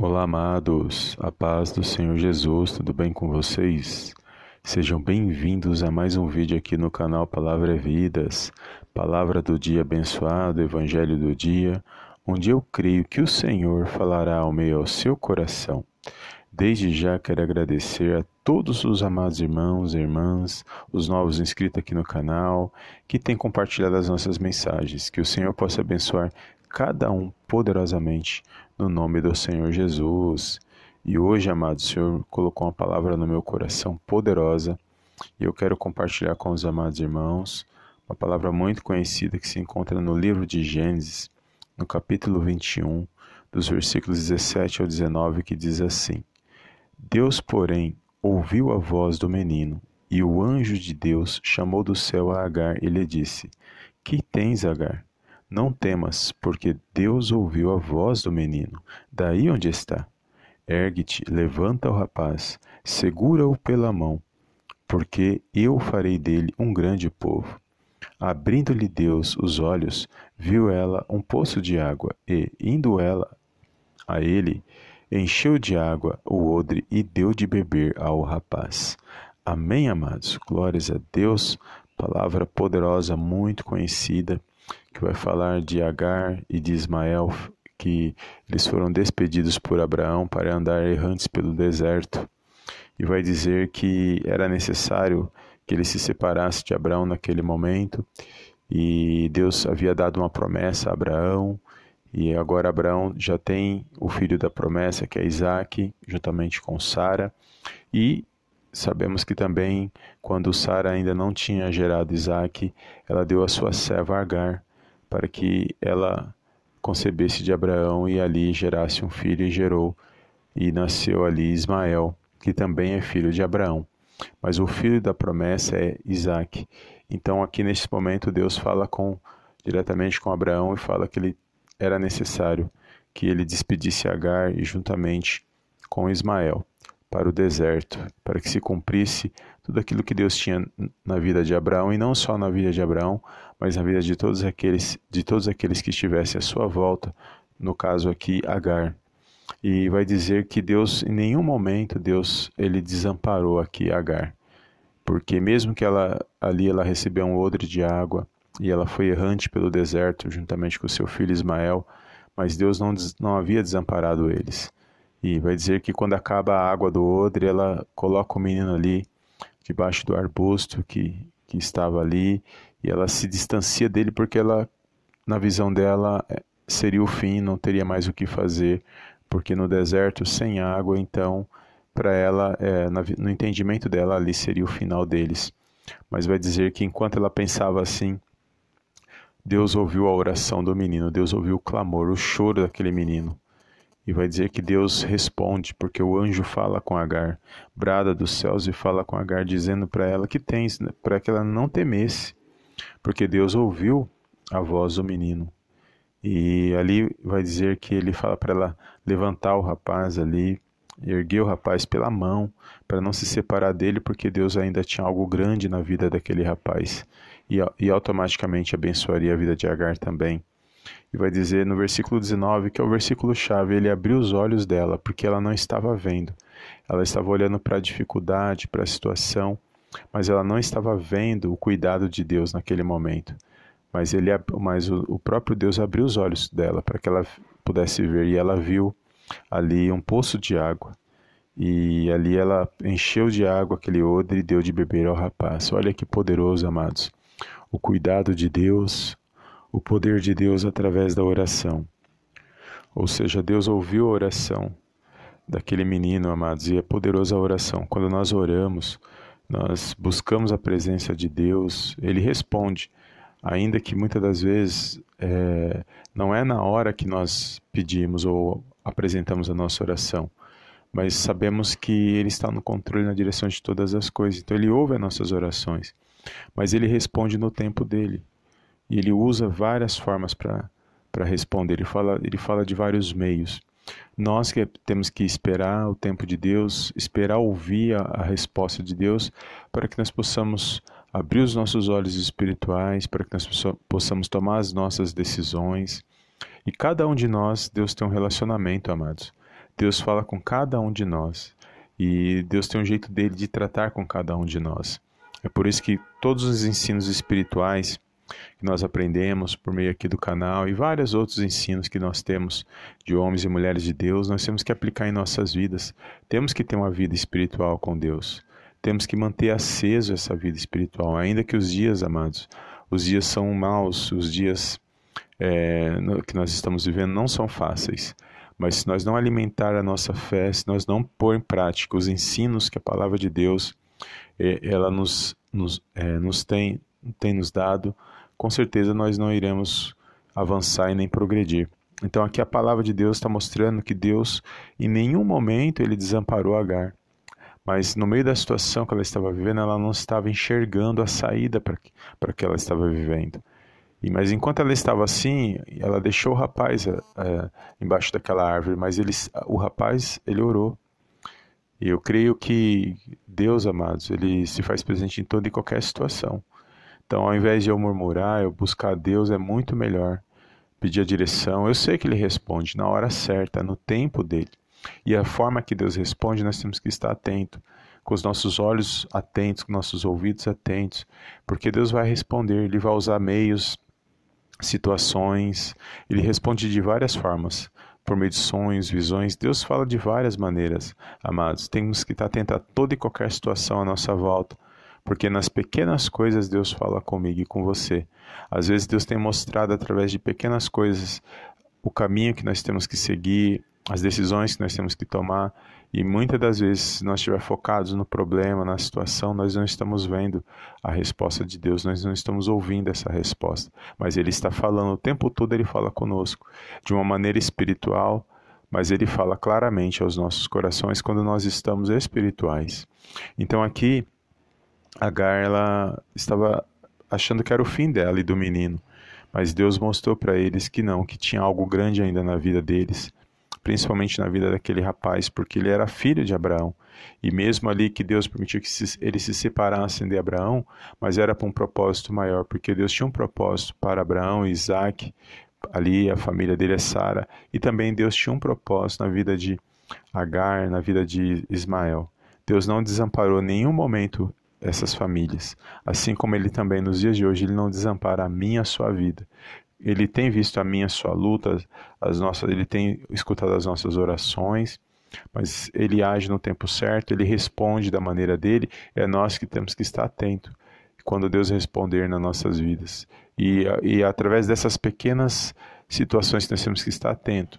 Olá, amados. A paz do Senhor Jesus, tudo bem com vocês? Sejam bem-vindos a mais um vídeo aqui no canal Palavra é Vidas, Palavra do Dia Abençoado, Evangelho do Dia, onde eu creio que o Senhor falará ao meio ao seu coração. Desde já quero agradecer a todos os amados irmãos e irmãs, os novos inscritos aqui no canal, que têm compartilhado as nossas mensagens. Que o Senhor possa abençoar cada um poderosamente no nome do Senhor Jesus. E hoje, amado, Senhor colocou uma palavra no meu coração poderosa e eu quero compartilhar com os amados irmãos uma palavra muito conhecida que se encontra no livro de Gênesis, no capítulo 21, dos versículos 17 ao 19, que diz assim: Deus, porém, ouviu a voz do menino, e o anjo de Deus chamou do céu a Agar e lhe disse: Que tens, Agar? Não temas, porque Deus ouviu a voz do menino, daí onde está. Ergue-te, levanta o rapaz, segura-o pela mão, porque eu farei dele um grande povo. Abrindo-lhe Deus os olhos, viu ela um poço de água, e, indo ela a ele, encheu de água o odre e deu de beber ao rapaz. Amém, amados? Glórias a Deus. Palavra poderosa, muito conhecida, que vai falar de Agar e de Ismael que eles foram despedidos por Abraão para andar errantes pelo deserto. E vai dizer que era necessário que ele se separasse de Abraão naquele momento. E Deus havia dado uma promessa a Abraão. E agora Abraão já tem o filho da promessa, que é Isaac, juntamente com Sara. E sabemos que também, quando Sara ainda não tinha gerado Isaac, ela deu a sua serva Agar para que ela concebesse de Abraão e ali gerasse um filho e gerou e nasceu ali Ismael, que também é filho de Abraão. Mas o filho da promessa é Isaac. Então aqui nesse momento Deus fala com diretamente com Abraão e fala que ele era necessário que ele despedisse Agar e juntamente com Ismael para o deserto, para que se cumprisse tudo aquilo que Deus tinha na vida de Abraão e não só na vida de Abraão, mas na vida de todos aqueles de todos aqueles que estivessem à sua volta, no caso aqui Agar. E vai dizer que Deus em nenhum momento Deus ele desamparou aqui Agar, porque mesmo que ela ali ela recebeu um odre de água e ela foi errante pelo deserto juntamente com seu filho Ismael, mas Deus não, não havia desamparado eles. E vai dizer que quando acaba a água do odre, ela coloca o menino ali debaixo do arbusto que, que estava ali e ela se distancia dele porque ela, na visão dela, é, seria o fim, não teria mais o que fazer, porque no deserto, sem água, então, para ela, é, no entendimento dela, ali seria o final deles. Mas vai dizer que enquanto ela pensava assim, Deus ouviu a oração do menino, Deus ouviu o clamor, o choro daquele menino. E vai dizer que Deus responde, porque o anjo fala com Agar, brada dos céus e fala com Agar, dizendo para ela que tens, para que ela não temesse, porque Deus ouviu a voz do menino. E ali vai dizer que ele fala para ela levantar o rapaz ali, erguer o rapaz pela mão, para não se separar dele, porque Deus ainda tinha algo grande na vida daquele rapaz. E, e automaticamente abençoaria a vida de Agar também. E vai dizer no versículo 19, que é o versículo chave, ele abriu os olhos dela, porque ela não estava vendo. Ela estava olhando para a dificuldade, para a situação, mas ela não estava vendo o cuidado de Deus naquele momento. Mas, ele, mas o, próprio Deus abriu os olhos dela para que ela pudesse ver, e ela viu ali um poço de água. E ali ela encheu de água aquele odre e deu de beber ao rapaz. Olha que poderoso, amados. O cuidado de Deus, o poder de Deus através da oração. Ou seja, Deus ouviu a oração daquele menino, amados, e é poderosa a oração. Quando nós oramos, nós buscamos a presença de Deus, Ele responde, ainda que muitas das vezes é, não é na hora que nós pedimos ou apresentamos a nossa oração, mas sabemos que Ele está no controle na direção de todas as coisas. Então Ele ouve as nossas orações, mas Ele responde no tempo dele. E Ele usa várias formas para responder. Ele fala, ele fala de vários meios. Nós que temos que esperar o tempo de Deus, esperar ouvir a, a resposta de Deus, para que nós possamos abrir os nossos olhos espirituais, para que nós possamos tomar as nossas decisões. E cada um de nós, Deus tem um relacionamento, amados. Deus fala com cada um de nós. E Deus tem um jeito dele de tratar com cada um de nós. É por isso que todos os ensinos espirituais que nós aprendemos por meio aqui do canal e vários outros ensinos que nós temos de homens e mulheres de Deus, nós temos que aplicar em nossas vidas. Temos que ter uma vida espiritual com Deus. Temos que manter aceso essa vida espiritual, ainda que os dias, amados, os dias são maus, os dias é, que nós estamos vivendo não são fáceis. Mas se nós não alimentar a nossa fé, se nós não pôr em prática os ensinos que a palavra de Deus é, ela nos, nos, é, nos tem, tem nos dado, com certeza nós não iremos avançar e nem progredir. Então aqui a palavra de Deus está mostrando que Deus em nenhum momento ele desamparou Agar. Mas no meio da situação que ela estava vivendo, ela não estava enxergando a saída para que ela estava vivendo. E, mas enquanto ela estava assim, ela deixou o rapaz é, embaixo daquela árvore, mas ele, o rapaz ele orou. E eu creio que Deus, amados, ele se faz presente em toda e qualquer situação. Então, ao invés de eu murmurar, eu buscar Deus é muito melhor. Pedir a direção, eu sei que Ele responde na hora certa, no tempo dele. E a forma que Deus responde, nós temos que estar atento, com os nossos olhos atentos, com nossos ouvidos atentos, porque Deus vai responder, Ele vai usar meios, situações, Ele responde de várias formas por meio de sonhos, visões. Deus fala de várias maneiras, amados. Temos que estar atentos a toda e qualquer situação à nossa volta, porque nas pequenas coisas Deus fala comigo e com você. Às vezes Deus tem mostrado através de pequenas coisas o caminho que nós temos que seguir, as decisões que nós temos que tomar. E muitas das vezes, se nós estivermos focados no problema, na situação, nós não estamos vendo a resposta de Deus, nós não estamos ouvindo essa resposta. Mas Ele está falando o tempo todo, Ele fala conosco de uma maneira espiritual, mas Ele fala claramente aos nossos corações quando nós estamos espirituais. Então aqui Agar ela estava achando que era o fim dela e do menino, mas Deus mostrou para eles que não, que tinha algo grande ainda na vida deles, principalmente na vida daquele rapaz, porque ele era filho de Abraão. E mesmo ali que Deus permitiu que eles se separassem de Abraão, mas era para um propósito maior, porque Deus tinha um propósito para Abraão e Isaac, ali a família dele é Sara, e também Deus tinha um propósito na vida de Agar, na vida de Ismael. Deus não desamparou nenhum momento essas famílias. Assim como ele também nos dias de hoje ele não desampara a minha a sua vida. Ele tem visto a minha a sua luta, as nossas, ele tem escutado as nossas orações, mas ele age no tempo certo, ele responde da maneira dele, é nós que temos que estar atento quando Deus responder nas nossas vidas. E, e através dessas pequenas situações que nós temos que estar atento,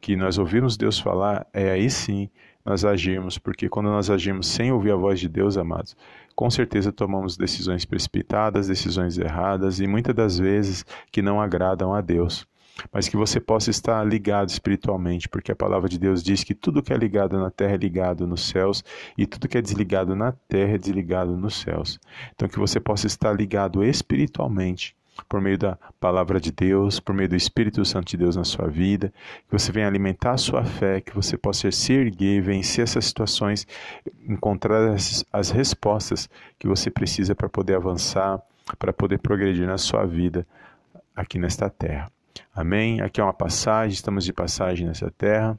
que nós ouvimos Deus falar, é aí sim nós agirmos, porque quando nós agimos sem ouvir a voz de Deus, amados, com certeza tomamos decisões precipitadas, decisões erradas e muitas das vezes que não agradam a Deus. Mas que você possa estar ligado espiritualmente, porque a palavra de Deus diz que tudo que é ligado na terra é ligado nos céus e tudo que é desligado na terra é desligado nos céus. Então que você possa estar ligado espiritualmente por meio da palavra de Deus, por meio do Espírito Santo de Deus na sua vida, que você venha alimentar a sua fé, que você possa se erguer, vencer essas situações, encontrar as, as respostas que você precisa para poder avançar, para poder progredir na sua vida aqui nesta terra. Amém? Aqui é uma passagem, estamos de passagem nessa terra.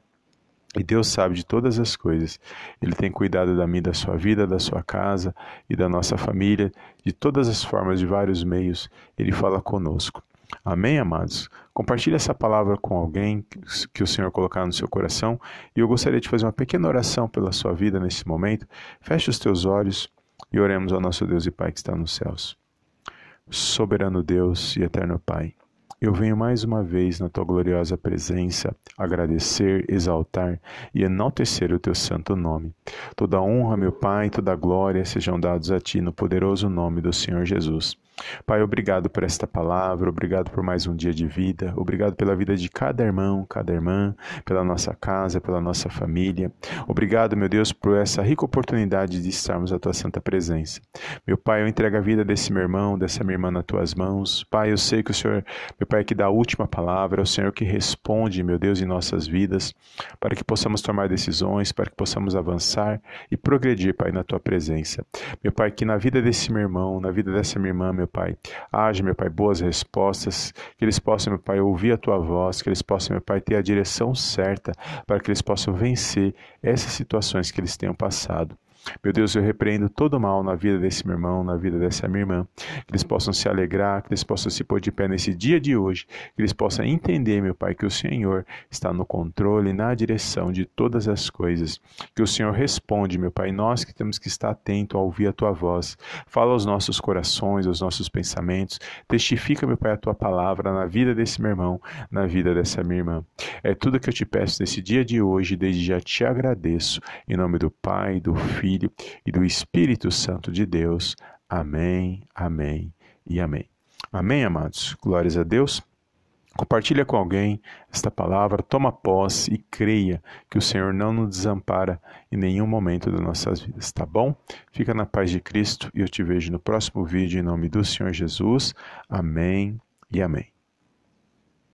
E Deus sabe de todas as coisas. Ele tem cuidado da minha, da sua vida, da sua casa e da nossa família, de todas as formas, de vários meios. Ele fala conosco. Amém, amados? Compartilhe essa palavra com alguém que o Senhor colocar no seu coração. E eu gostaria de fazer uma pequena oração pela sua vida nesse momento. Feche os teus olhos e oremos ao nosso Deus e Pai que está nos céus. Soberano Deus e eterno Pai. Eu venho mais uma vez na tua gloriosa presença agradecer, exaltar e enaltecer o teu santo nome. Toda honra, meu Pai, toda glória sejam dados a ti no poderoso nome do Senhor Jesus. Pai, obrigado por esta palavra, obrigado por mais um dia de vida, obrigado pela vida de cada irmão, cada irmã, pela nossa casa, pela nossa família. Obrigado, meu Deus, por essa rica oportunidade de estarmos à tua santa presença. Meu Pai, eu entrego a vida desse meu irmão, dessa minha irmã nas tuas mãos. Pai, eu sei que o Senhor, meu Pai, é que dá a última palavra, é o Senhor que responde, meu Deus, em nossas vidas, para que possamos tomar decisões, para que possamos avançar e progredir, Pai, na tua presença. Meu Pai, que na vida desse meu irmão, na vida dessa minha irmã, meu Pai. Haja, meu Pai, boas respostas, que eles possam, meu Pai, ouvir a Tua voz, que eles possam, meu Pai, ter a direção certa para que eles possam vencer essas situações que eles tenham passado. Meu Deus, eu repreendo todo o mal na vida desse meu irmão, na vida dessa minha irmã. Que eles possam se alegrar, que eles possam se pôr de pé nesse dia de hoje. Que eles possam entender, meu Pai, que o Senhor está no controle, na direção de todas as coisas. Que o Senhor responde, meu Pai. Nós que temos que estar atento a ouvir a Tua voz. Fala aos nossos corações, aos nossos pensamentos. Testifica, meu Pai, a Tua palavra na vida desse meu irmão, na vida dessa minha irmã. É tudo que eu te peço nesse dia de hoje. Desde já te agradeço. Em nome do Pai, do Filho Filho e do Espírito Santo de Deus. Amém, amém e amém. Amém, amados. Glórias a Deus. Compartilha com alguém esta palavra, toma posse e creia que o Senhor não nos desampara em nenhum momento das nossas vidas, tá bom? Fica na paz de Cristo e eu te vejo no próximo vídeo em nome do Senhor Jesus. Amém e amém.